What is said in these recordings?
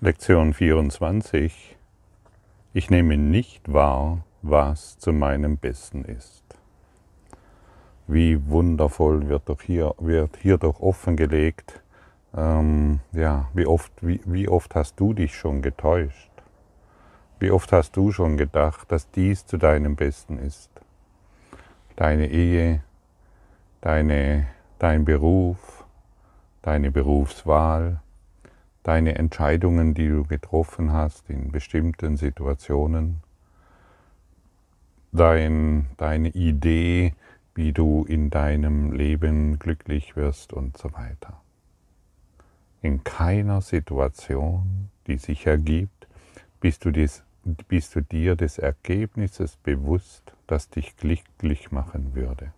Lektion 24. Ich nehme nicht wahr, was zu meinem Besten ist. Wie wundervoll wird doch hier, wird hier doch offengelegt, ähm, ja, wie oft, wie, wie oft hast du dich schon getäuscht? Wie oft hast du schon gedacht, dass dies zu deinem Besten ist? Deine Ehe, deine, dein Beruf, deine Berufswahl, deine Entscheidungen, die du getroffen hast in bestimmten Situationen, dein, deine Idee, wie du in deinem Leben glücklich wirst und so weiter. In keiner Situation, die sich ergibt, bist du, dies, bist du dir des Ergebnisses bewusst, das dich glücklich machen würde.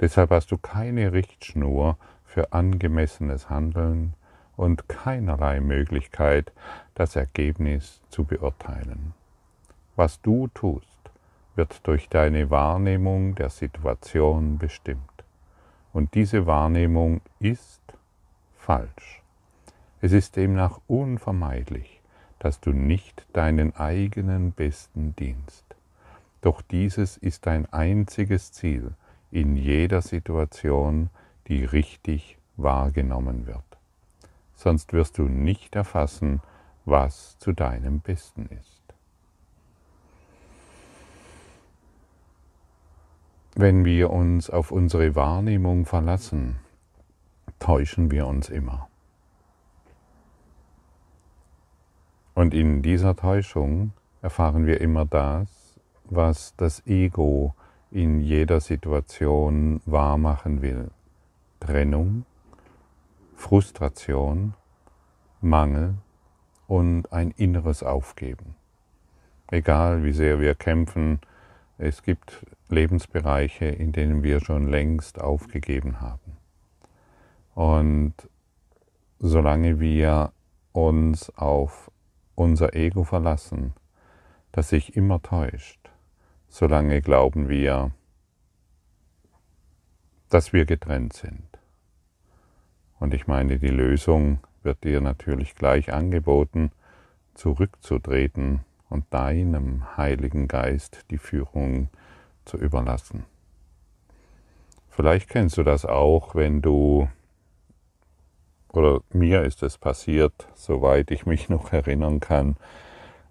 Deshalb hast du keine Richtschnur für angemessenes Handeln und keinerlei Möglichkeit, das Ergebnis zu beurteilen. Was du tust, wird durch deine Wahrnehmung der Situation bestimmt. Und diese Wahrnehmung ist falsch. Es ist demnach unvermeidlich, dass du nicht deinen eigenen Besten dienst. Doch dieses ist dein einziges Ziel in jeder Situation, die richtig wahrgenommen wird. Sonst wirst du nicht erfassen, was zu deinem Besten ist. Wenn wir uns auf unsere Wahrnehmung verlassen, täuschen wir uns immer. Und in dieser Täuschung erfahren wir immer das, was das Ego in jeder Situation wahrmachen will. Trennung, Frustration, Mangel und ein inneres Aufgeben. Egal wie sehr wir kämpfen, es gibt Lebensbereiche, in denen wir schon längst aufgegeben haben. Und solange wir uns auf unser Ego verlassen, das sich immer täuscht, solange glauben wir, dass wir getrennt sind. Und ich meine, die Lösung wird dir natürlich gleich angeboten, zurückzutreten und deinem Heiligen Geist die Führung zu überlassen. Vielleicht kennst du das auch, wenn du, oder mir ist es passiert, soweit ich mich noch erinnern kann,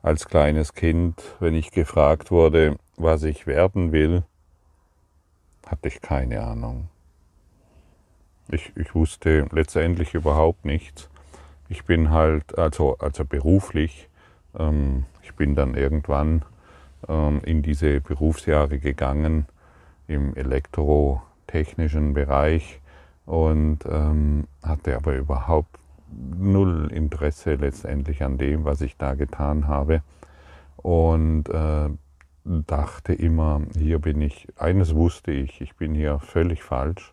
als kleines Kind, wenn ich gefragt wurde, was ich werden will, hatte ich keine Ahnung. Ich, ich wusste letztendlich überhaupt nichts. Ich bin halt, also, also beruflich, ähm, ich bin dann irgendwann ähm, in diese Berufsjahre gegangen im elektrotechnischen Bereich und ähm, hatte aber überhaupt null Interesse letztendlich an dem, was ich da getan habe und äh, dachte immer, hier bin ich, eines wusste ich, ich bin hier völlig falsch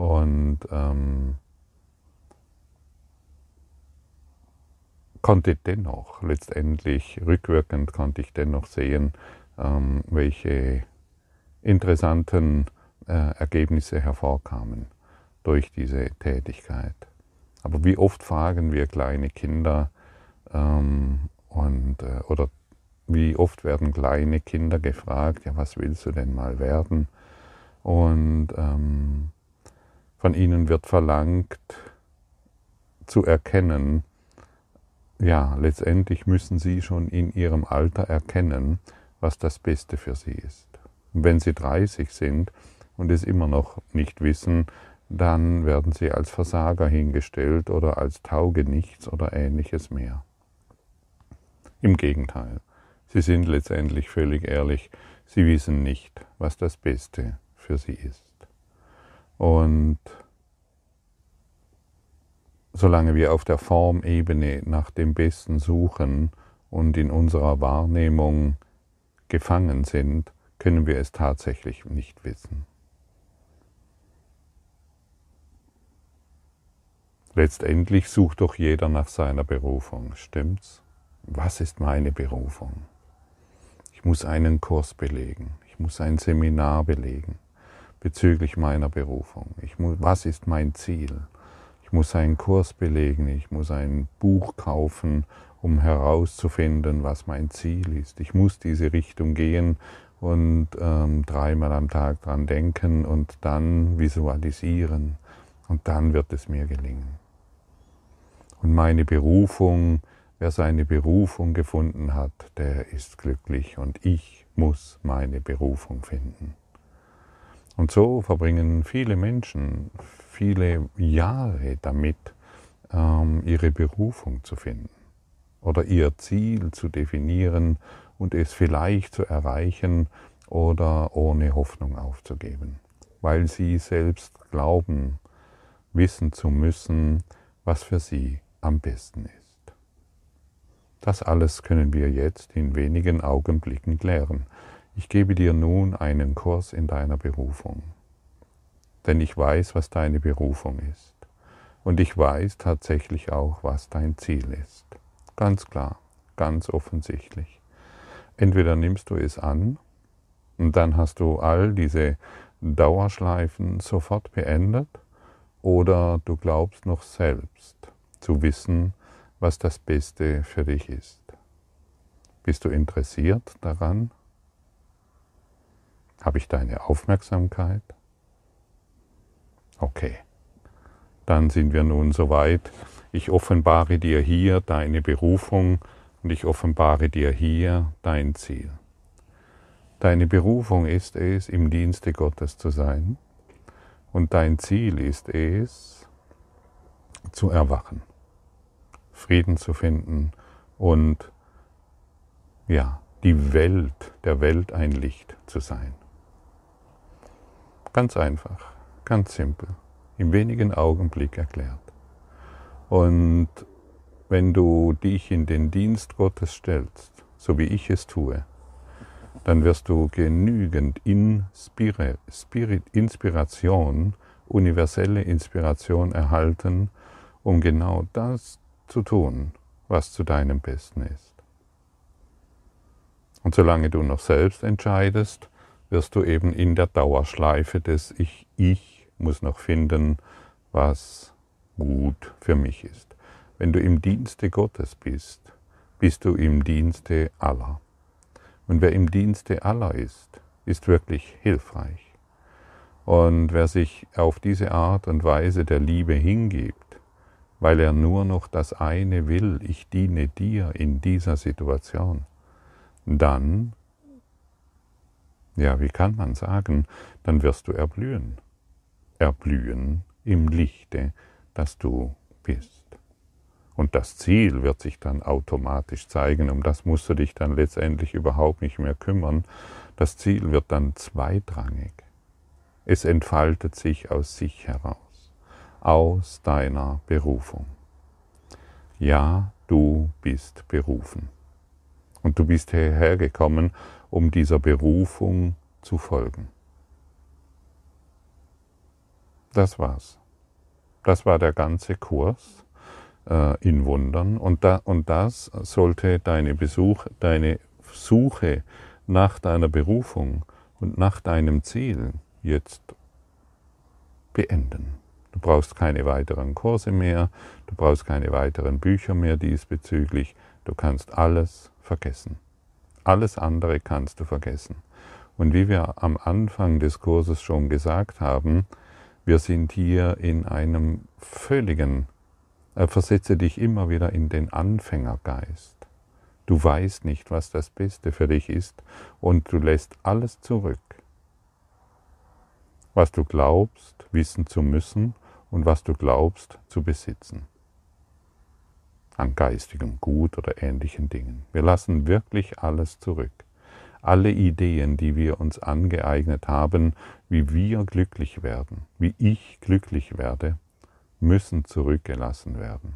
und ähm, konnte dennoch letztendlich, rückwirkend konnte ich dennoch sehen, ähm, welche interessanten äh, Ergebnisse hervorkamen durch diese Tätigkeit. Aber wie oft fragen wir kleine Kinder ähm, und, äh, oder wie oft werden kleine Kinder gefragt, ja, was willst du denn mal werden? Und ähm, von ihnen wird verlangt zu erkennen, ja, letztendlich müssen sie schon in ihrem Alter erkennen, was das Beste für sie ist. Und wenn sie 30 sind und es immer noch nicht wissen, dann werden sie als Versager hingestellt oder als Taugenichts oder ähnliches mehr. Im Gegenteil, sie sind letztendlich völlig ehrlich, sie wissen nicht, was das Beste für sie ist. Und solange wir auf der Formebene nach dem Besten suchen und in unserer Wahrnehmung gefangen sind, können wir es tatsächlich nicht wissen. Letztendlich sucht doch jeder nach seiner Berufung, stimmt's? Was ist meine Berufung? Ich muss einen Kurs belegen, ich muss ein Seminar belegen bezüglich meiner Berufung. Ich muss, was ist mein Ziel? Ich muss einen Kurs belegen, ich muss ein Buch kaufen, um herauszufinden, was mein Ziel ist. Ich muss diese Richtung gehen und ähm, dreimal am Tag dran denken und dann visualisieren und dann wird es mir gelingen. Und meine Berufung, wer seine Berufung gefunden hat, der ist glücklich und ich muss meine Berufung finden. Und so verbringen viele Menschen viele Jahre damit, ähm, ihre Berufung zu finden oder ihr Ziel zu definieren und es vielleicht zu erreichen oder ohne Hoffnung aufzugeben, weil sie selbst glauben, wissen zu müssen, was für sie am besten ist. Das alles können wir jetzt in wenigen Augenblicken klären. Ich gebe dir nun einen Kurs in deiner Berufung, denn ich weiß, was deine Berufung ist. Und ich weiß tatsächlich auch, was dein Ziel ist. Ganz klar, ganz offensichtlich. Entweder nimmst du es an und dann hast du all diese Dauerschleifen sofort beendet oder du glaubst noch selbst zu wissen, was das Beste für dich ist. Bist du interessiert daran? Habe ich deine Aufmerksamkeit? Okay, dann sind wir nun soweit, ich offenbare dir hier deine Berufung und ich offenbare dir hier dein Ziel. Deine Berufung ist es, im Dienste Gottes zu sein und dein Ziel ist es, zu erwachen, Frieden zu finden und ja, die Welt, der Welt ein Licht zu sein. Ganz einfach, ganz simpel, in wenigen Augenblick erklärt. Und wenn du dich in den Dienst Gottes stellst, so wie ich es tue, dann wirst du genügend Inspiration, universelle Inspiration erhalten, um genau das zu tun, was zu deinem Besten ist. Und solange du noch selbst entscheidest, wirst du eben in der Dauerschleife des Ich, ich muss noch finden, was gut für mich ist. Wenn du im Dienste Gottes bist, bist du im Dienste aller. Und wer im Dienste aller ist, ist wirklich hilfreich. Und wer sich auf diese Art und Weise der Liebe hingibt, weil er nur noch das eine will, ich diene dir in dieser Situation, dann, ja, wie kann man sagen, dann wirst du erblühen. Erblühen im Lichte das du bist. Und das Ziel wird sich dann automatisch zeigen, um das musst du dich dann letztendlich überhaupt nicht mehr kümmern. Das Ziel wird dann zweitrangig. Es entfaltet sich aus sich heraus, aus deiner Berufung. Ja, du bist berufen. Und du bist hierher gekommen, um dieser Berufung zu folgen. Das war's. Das war der ganze Kurs äh, in Wundern. Und, da, und das sollte deine, Besuch, deine Suche nach deiner Berufung und nach deinem Ziel jetzt beenden. Du brauchst keine weiteren Kurse mehr, du brauchst keine weiteren Bücher mehr diesbezüglich, du kannst alles vergessen. Alles andere kannst du vergessen. Und wie wir am Anfang des Kurses schon gesagt haben, wir sind hier in einem völligen, äh, versetze dich immer wieder in den Anfängergeist. Du weißt nicht, was das Beste für dich ist und du lässt alles zurück, was du glaubst, wissen zu müssen und was du glaubst zu besitzen. An geistigem Gut oder ähnlichen Dingen. Wir lassen wirklich alles zurück alle Ideen, die wir uns angeeignet haben, wie wir glücklich werden, wie ich glücklich werde, müssen zurückgelassen werden.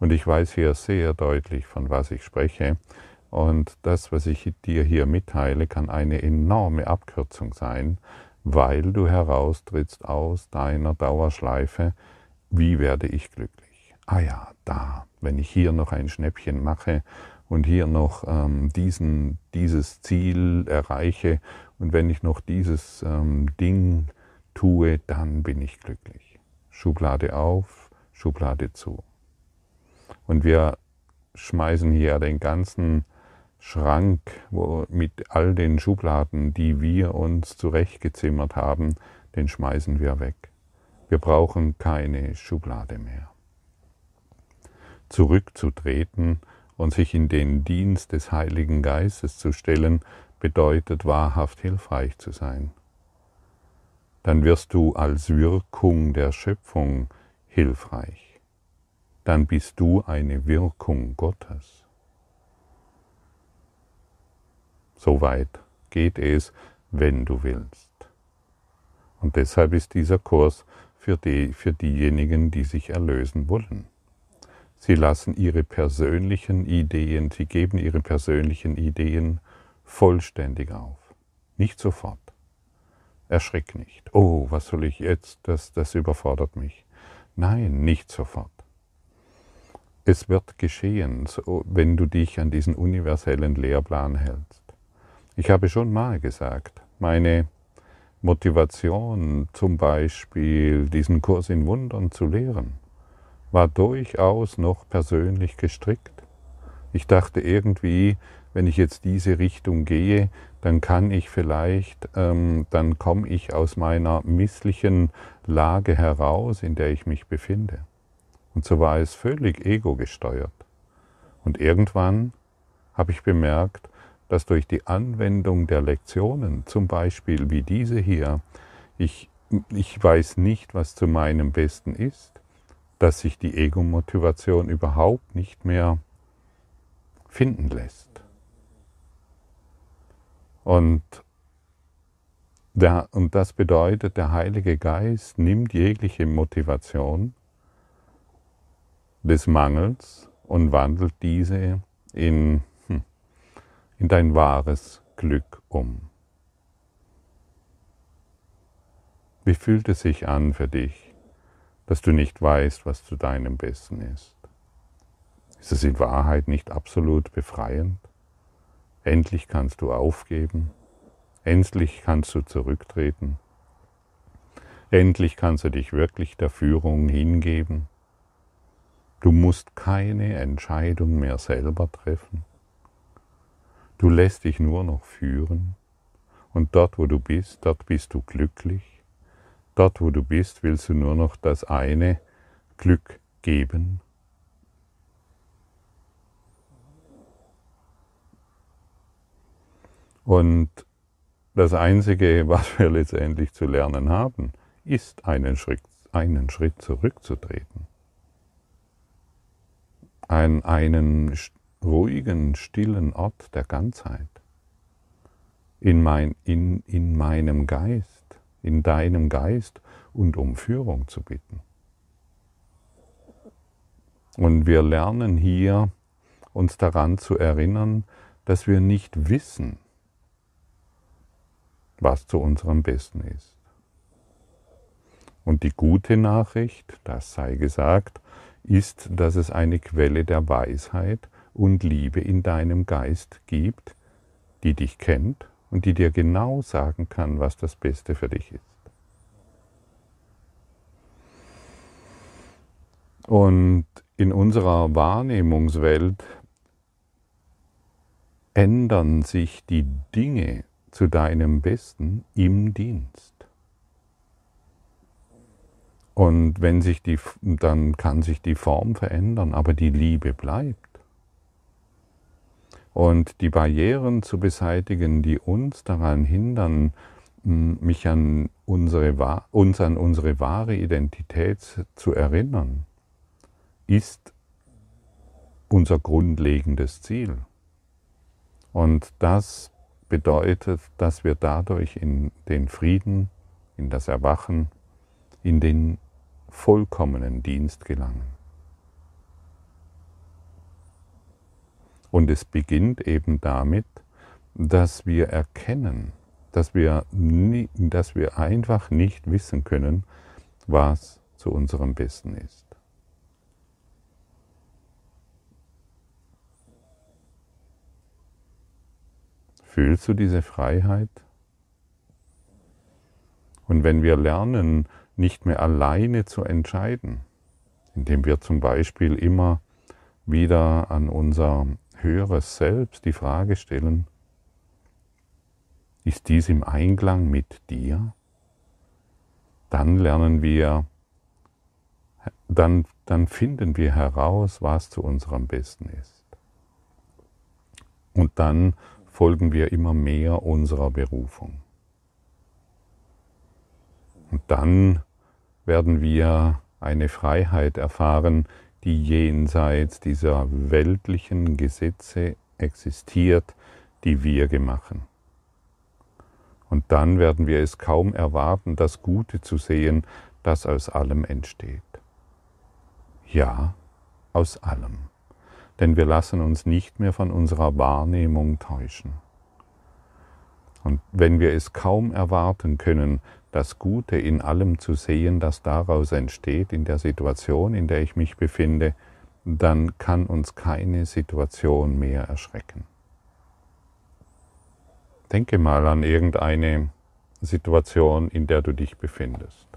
Und ich weiß hier sehr deutlich, von was ich spreche. Und das, was ich dir hier mitteile, kann eine enorme Abkürzung sein, weil du heraustrittst aus deiner Dauerschleife, wie werde ich glücklich? Ah ja, da, wenn ich hier noch ein Schnäppchen mache und hier noch ähm, diesen, dieses Ziel erreiche und wenn ich noch dieses ähm, Ding tue, dann bin ich glücklich. Schublade auf, Schublade zu. Und wir schmeißen hier den ganzen Schrank wo, mit all den Schubladen, die wir uns zurechtgezimmert haben, den schmeißen wir weg. Wir brauchen keine Schublade mehr. Zurückzutreten und sich in den Dienst des Heiligen Geistes zu stellen, bedeutet wahrhaft hilfreich zu sein. Dann wirst du als Wirkung der Schöpfung hilfreich. Dann bist du eine Wirkung Gottes. So weit geht es, wenn du willst. Und deshalb ist dieser Kurs für, die, für diejenigen, die sich erlösen wollen. Sie lassen ihre persönlichen Ideen, sie geben ihre persönlichen Ideen vollständig auf. Nicht sofort. Erschrick nicht. Oh, was soll ich jetzt? Das, das überfordert mich. Nein, nicht sofort. Es wird geschehen, wenn du dich an diesen universellen Lehrplan hältst. Ich habe schon mal gesagt, meine Motivation zum Beispiel, diesen Kurs in Wundern zu lehren, war durchaus noch persönlich gestrickt. Ich dachte irgendwie, wenn ich jetzt diese Richtung gehe, dann kann ich vielleicht, ähm, dann komme ich aus meiner misslichen Lage heraus, in der ich mich befinde. Und so war es völlig ego gesteuert. Und irgendwann habe ich bemerkt, dass durch die Anwendung der Lektionen, zum Beispiel wie diese hier, ich, ich weiß nicht, was zu meinem Besten ist, dass sich die Ego-Motivation überhaupt nicht mehr finden lässt. Und, der, und das bedeutet, der Heilige Geist nimmt jegliche Motivation des Mangels und wandelt diese in, hm, in dein wahres Glück um. Wie fühlt es sich an für dich, dass du nicht weißt, was zu deinem Besten ist? Ist es in Wahrheit nicht absolut befreiend? Endlich kannst du aufgeben. Endlich kannst du zurücktreten. Endlich kannst du dich wirklich der Führung hingeben. Du musst keine Entscheidung mehr selber treffen. Du lässt dich nur noch führen. Und dort, wo du bist, dort bist du glücklich. Dort, wo du bist, willst du nur noch das eine Glück geben Und das Einzige, was wir letztendlich zu lernen haben, ist einen Schritt, einen Schritt zurückzutreten. An einen ruhigen, stillen Ort der Ganzheit. In, mein, in, in meinem Geist, in deinem Geist und um Führung zu bitten. Und wir lernen hier, uns daran zu erinnern, dass wir nicht wissen, was zu unserem Besten ist. Und die gute Nachricht, das sei gesagt, ist, dass es eine Quelle der Weisheit und Liebe in deinem Geist gibt, die dich kennt und die dir genau sagen kann, was das Beste für dich ist. Und in unserer Wahrnehmungswelt ändern sich die Dinge zu deinem Besten im Dienst. Und wenn sich die, dann kann sich die Form verändern, aber die Liebe bleibt. Und die Barrieren zu beseitigen, die uns daran hindern, mich an unsere, uns an unsere wahre Identität zu erinnern, ist unser grundlegendes Ziel. Und das bedeutet, dass wir dadurch in den Frieden, in das Erwachen, in den vollkommenen Dienst gelangen. Und es beginnt eben damit, dass wir erkennen, dass wir, nie, dass wir einfach nicht wissen können, was zu unserem Besten ist. Fühlst du diese Freiheit? Und wenn wir lernen, nicht mehr alleine zu entscheiden, indem wir zum Beispiel immer wieder an unser höheres Selbst die Frage stellen, ist dies im Einklang mit dir? Dann lernen wir, dann, dann finden wir heraus, was zu unserem Besten ist. Und dann folgen wir immer mehr unserer Berufung. Und dann werden wir eine Freiheit erfahren, die jenseits dieser weltlichen Gesetze existiert, die wir gemacht. Und dann werden wir es kaum erwarten, das Gute zu sehen, das aus allem entsteht. Ja, aus allem. Denn wir lassen uns nicht mehr von unserer Wahrnehmung täuschen. Und wenn wir es kaum erwarten können, das Gute in allem zu sehen, das daraus entsteht, in der Situation, in der ich mich befinde, dann kann uns keine Situation mehr erschrecken. Denke mal an irgendeine Situation, in der du dich befindest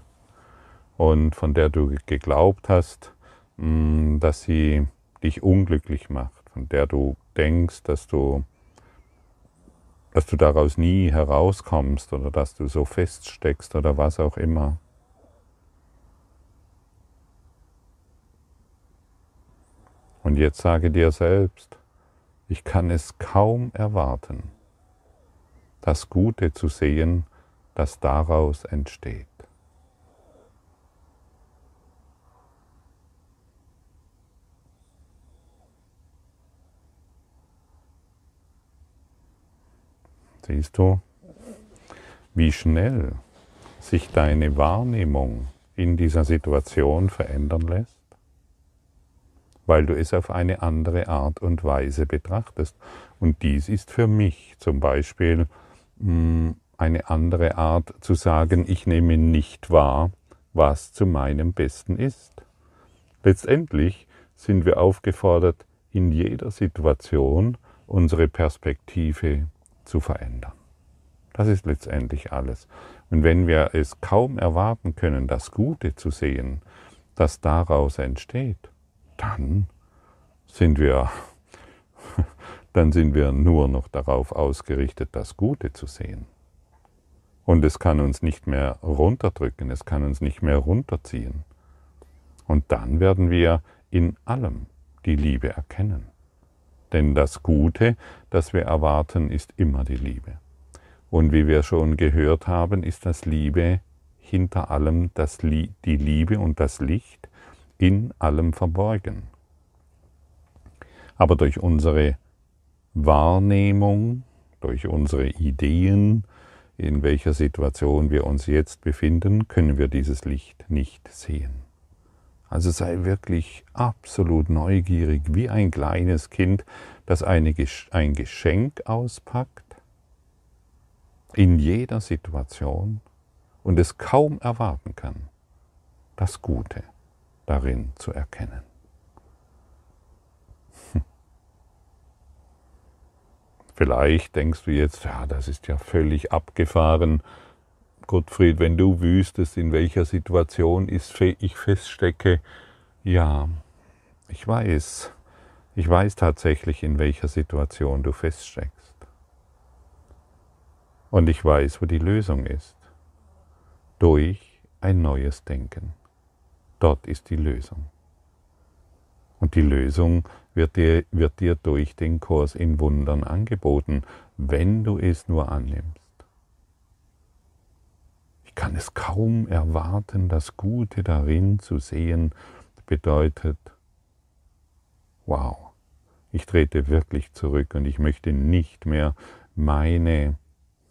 und von der du geglaubt hast, mm, dass sie dich unglücklich macht, von der du denkst, dass du dass du daraus nie herauskommst oder dass du so feststeckst oder was auch immer. Und jetzt sage dir selbst, ich kann es kaum erwarten, das Gute zu sehen, das daraus entsteht. Siehst du, wie schnell sich deine Wahrnehmung in dieser Situation verändern lässt? Weil du es auf eine andere Art und Weise betrachtest. Und dies ist für mich zum Beispiel hm, eine andere Art zu sagen, ich nehme nicht wahr, was zu meinem Besten ist. Letztendlich sind wir aufgefordert, in jeder Situation unsere Perspektive zu verändern. Das ist letztendlich alles. Und wenn wir es kaum erwarten können, das Gute zu sehen, das daraus entsteht, dann sind wir, dann sind wir nur noch darauf ausgerichtet, das Gute zu sehen. Und es kann uns nicht mehr runterdrücken, es kann uns nicht mehr runterziehen. Und dann werden wir in allem die Liebe erkennen. Denn das Gute, das wir erwarten, ist immer die Liebe. Und wie wir schon gehört haben, ist das Liebe hinter allem das die Liebe und das Licht in allem verborgen. Aber durch unsere Wahrnehmung, durch unsere Ideen, in welcher Situation wir uns jetzt befinden, können wir dieses Licht nicht sehen. Also sei wirklich absolut neugierig, wie ein kleines Kind, das eine, ein Geschenk auspackt, in jeder Situation und es kaum erwarten kann, das Gute darin zu erkennen. Hm. Vielleicht denkst du jetzt, ja, das ist ja völlig abgefahren, Gottfried, wenn du wüsstest, in welcher Situation ich feststecke, ja, ich weiß, ich weiß tatsächlich, in welcher Situation du feststeckst. Und ich weiß, wo die Lösung ist. Durch ein neues Denken. Dort ist die Lösung. Und die Lösung wird dir, wird dir durch den Kurs in Wundern angeboten, wenn du es nur annimmst kann es kaum erwarten, das Gute darin zu sehen, bedeutet, wow, ich trete wirklich zurück und ich möchte nicht mehr meine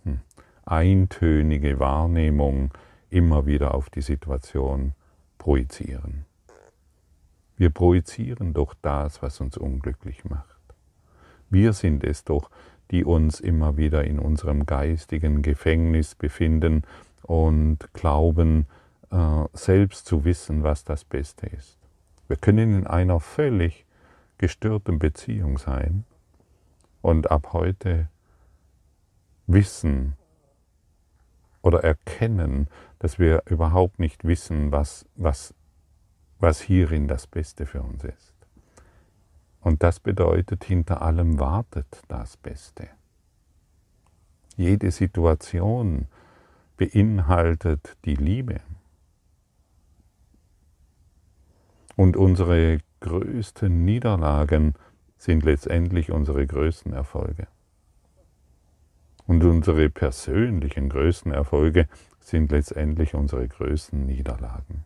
hm, eintönige Wahrnehmung immer wieder auf die Situation projizieren. Wir projizieren doch das, was uns unglücklich macht. Wir sind es doch, die uns immer wieder in unserem geistigen Gefängnis befinden und glauben, äh, selbst zu wissen, was das Beste ist. Wir können in einer völlig gestörten Beziehung sein und ab heute wissen oder erkennen, dass wir überhaupt nicht wissen, was, was was hierin das Beste für uns ist. Und das bedeutet, hinter allem wartet das Beste. Jede Situation beinhaltet die Liebe. Und unsere größten Niederlagen sind letztendlich unsere größten Erfolge. Und unsere persönlichen größten Erfolge sind letztendlich unsere größten Niederlagen.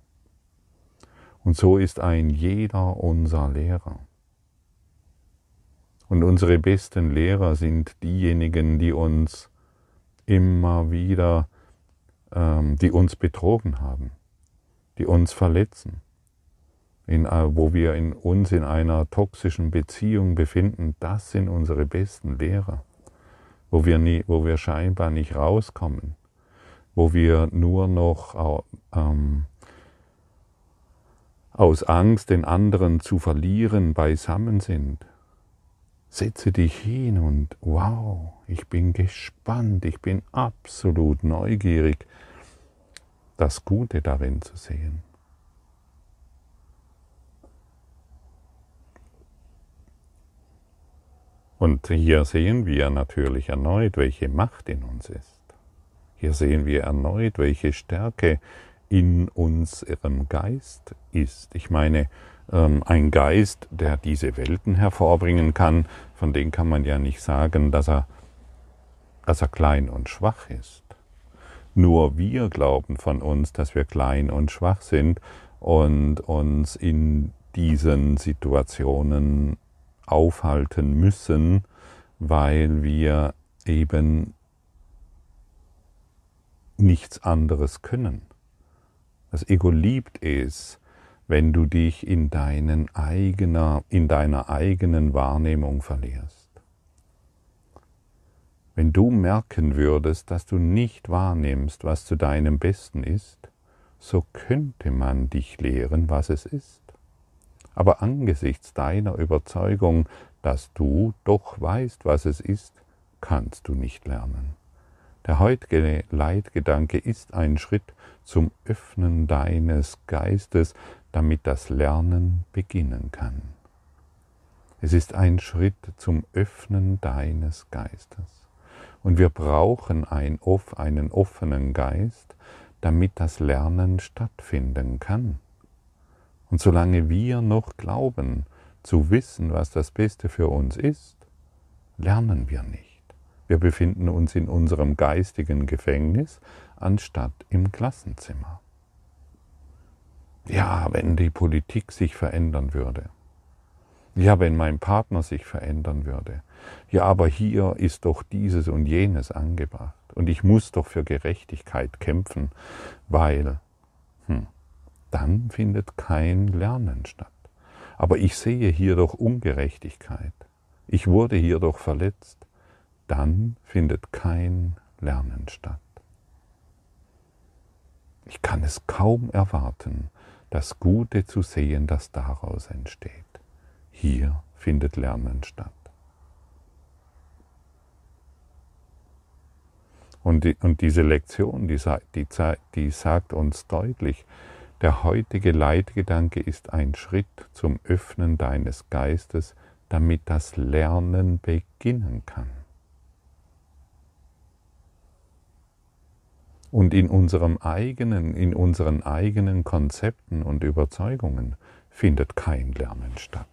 Und so ist ein jeder unser Lehrer. Und unsere besten Lehrer sind diejenigen, die uns immer wieder, die uns betrogen haben, die uns verletzen, in, äh, wo wir in uns in einer toxischen Beziehung befinden, das sind unsere besten Lehrer, wo wir, nie, wo wir scheinbar nicht rauskommen, wo wir nur noch ähm, aus Angst, den anderen zu verlieren, beisammen sind. Setze dich hin und wow, ich bin gespannt, ich bin absolut neugierig, das Gute darin zu sehen. Und hier sehen wir natürlich erneut, welche Macht in uns ist. Hier sehen wir erneut, welche Stärke in unserem Geist ist. Ich meine, ein Geist, der diese Welten hervorbringen kann, von dem kann man ja nicht sagen, dass er, dass er klein und schwach ist. Nur wir glauben von uns, dass wir klein und schwach sind und uns in diesen Situationen aufhalten müssen, weil wir eben nichts anderes können. Das Ego liebt es, wenn du dich in, deinen eigener, in deiner eigenen Wahrnehmung verlierst. Wenn du merken würdest, dass du nicht wahrnimmst, was zu deinem Besten ist, so könnte man dich lehren, was es ist. Aber angesichts deiner Überzeugung, dass du doch weißt, was es ist, kannst du nicht lernen. Der heutige Leitgedanke ist ein Schritt zum Öffnen deines Geistes, damit das Lernen beginnen kann. Es ist ein Schritt zum Öffnen deines Geistes. Und wir brauchen einen offenen Geist, damit das Lernen stattfinden kann. Und solange wir noch glauben zu wissen, was das Beste für uns ist, lernen wir nicht. Wir befinden uns in unserem geistigen Gefängnis anstatt im Klassenzimmer. Ja, wenn die Politik sich verändern würde. Ja, wenn mein Partner sich verändern würde. Ja, aber hier ist doch dieses und jenes angebracht. Und ich muss doch für Gerechtigkeit kämpfen, weil, hm, dann findet kein Lernen statt. Aber ich sehe hier doch Ungerechtigkeit. Ich wurde hier doch verletzt. Dann findet kein Lernen statt. Ich kann es kaum erwarten, das Gute zu sehen, das daraus entsteht. Hier findet Lernen statt. Und, die, und diese Lektion, die, die, die sagt uns deutlich, der heutige Leitgedanke ist ein Schritt zum Öffnen deines Geistes, damit das Lernen beginnen kann. Und in unserem eigenen, in unseren eigenen Konzepten und Überzeugungen findet kein Lernen statt.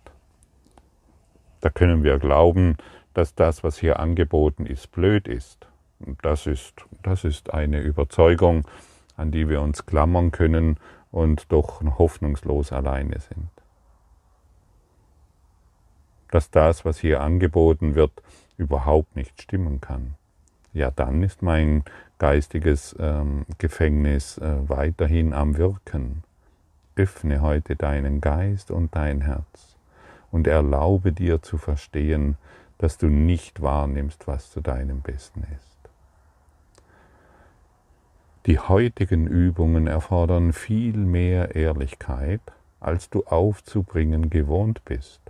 Da können wir glauben, dass das, was hier angeboten ist, blöd ist. Das ist, das ist eine Überzeugung, an die wir uns klammern können und doch hoffnungslos alleine sind. Dass das, was hier angeboten wird, überhaupt nicht stimmen kann. Ja, dann ist mein geistiges ähm, Gefängnis äh, weiterhin am Wirken. Öffne heute deinen Geist und dein Herz und erlaube dir zu verstehen, dass du nicht wahrnimmst, was zu deinem Besten ist. Die heutigen Übungen erfordern viel mehr Ehrlichkeit, als du aufzubringen gewohnt bist.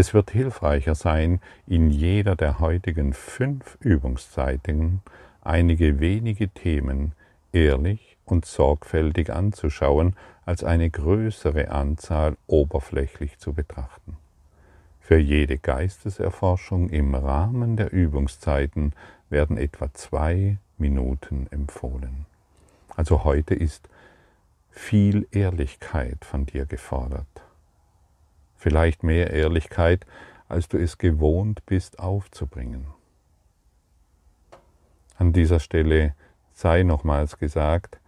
Es wird hilfreicher sein, in jeder der heutigen fünf Übungszeiten einige wenige Themen ehrlich und sorgfältig anzuschauen, als eine größere Anzahl oberflächlich zu betrachten. Für jede Geisteserforschung im Rahmen der Übungszeiten werden etwa zwei Minuten empfohlen. Also heute ist viel Ehrlichkeit von dir gefordert. Vielleicht mehr Ehrlichkeit, als du es gewohnt bist aufzubringen. An dieser Stelle sei nochmals gesagt,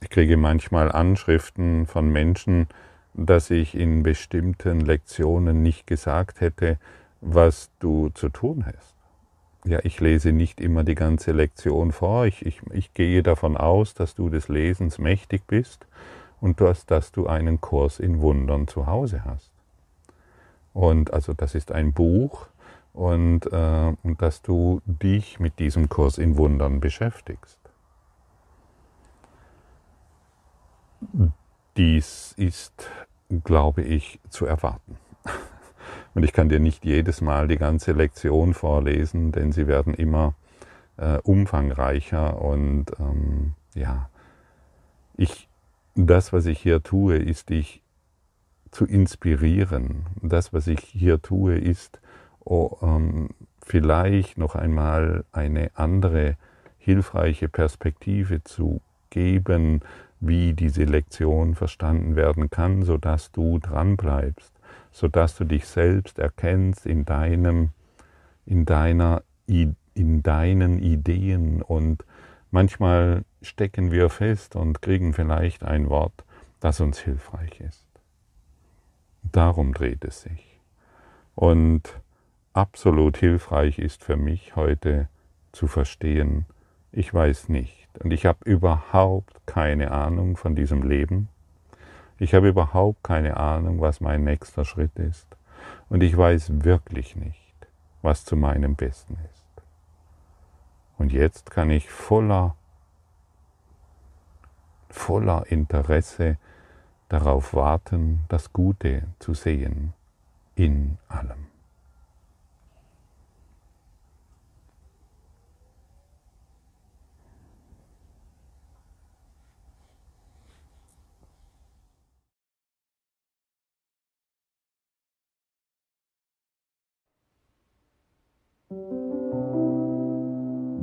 ich kriege manchmal Anschriften von Menschen, dass ich in bestimmten Lektionen nicht gesagt hätte, was du zu tun hast. Ja, ich lese nicht immer die ganze Lektion vor. Ich, ich, ich gehe davon aus, dass du des Lesens mächtig bist und dass, dass du einen Kurs in Wundern zu Hause hast. Und also das ist ein Buch, und, äh, und dass du dich mit diesem Kurs in Wundern beschäftigst. Dies ist, glaube ich, zu erwarten. Und ich kann dir nicht jedes Mal die ganze Lektion vorlesen, denn sie werden immer äh, umfangreicher und ähm, ja, ich, das, was ich hier tue, ist dich zu inspirieren. Das, was ich hier tue, ist oh, ähm, vielleicht noch einmal eine andere hilfreiche Perspektive zu geben, wie diese Lektion verstanden werden kann, sodass du dranbleibst, sodass du dich selbst erkennst in deinem, in deiner, in deinen Ideen und manchmal stecken wir fest und kriegen vielleicht ein Wort, das uns hilfreich ist. Darum dreht es sich. Und absolut hilfreich ist für mich heute zu verstehen, ich weiß nicht und ich habe überhaupt keine Ahnung von diesem Leben. Ich habe überhaupt keine Ahnung, was mein nächster Schritt ist und ich weiß wirklich nicht, was zu meinem Besten ist. Und jetzt kann ich voller voller Interesse darauf warten, das Gute zu sehen in allem.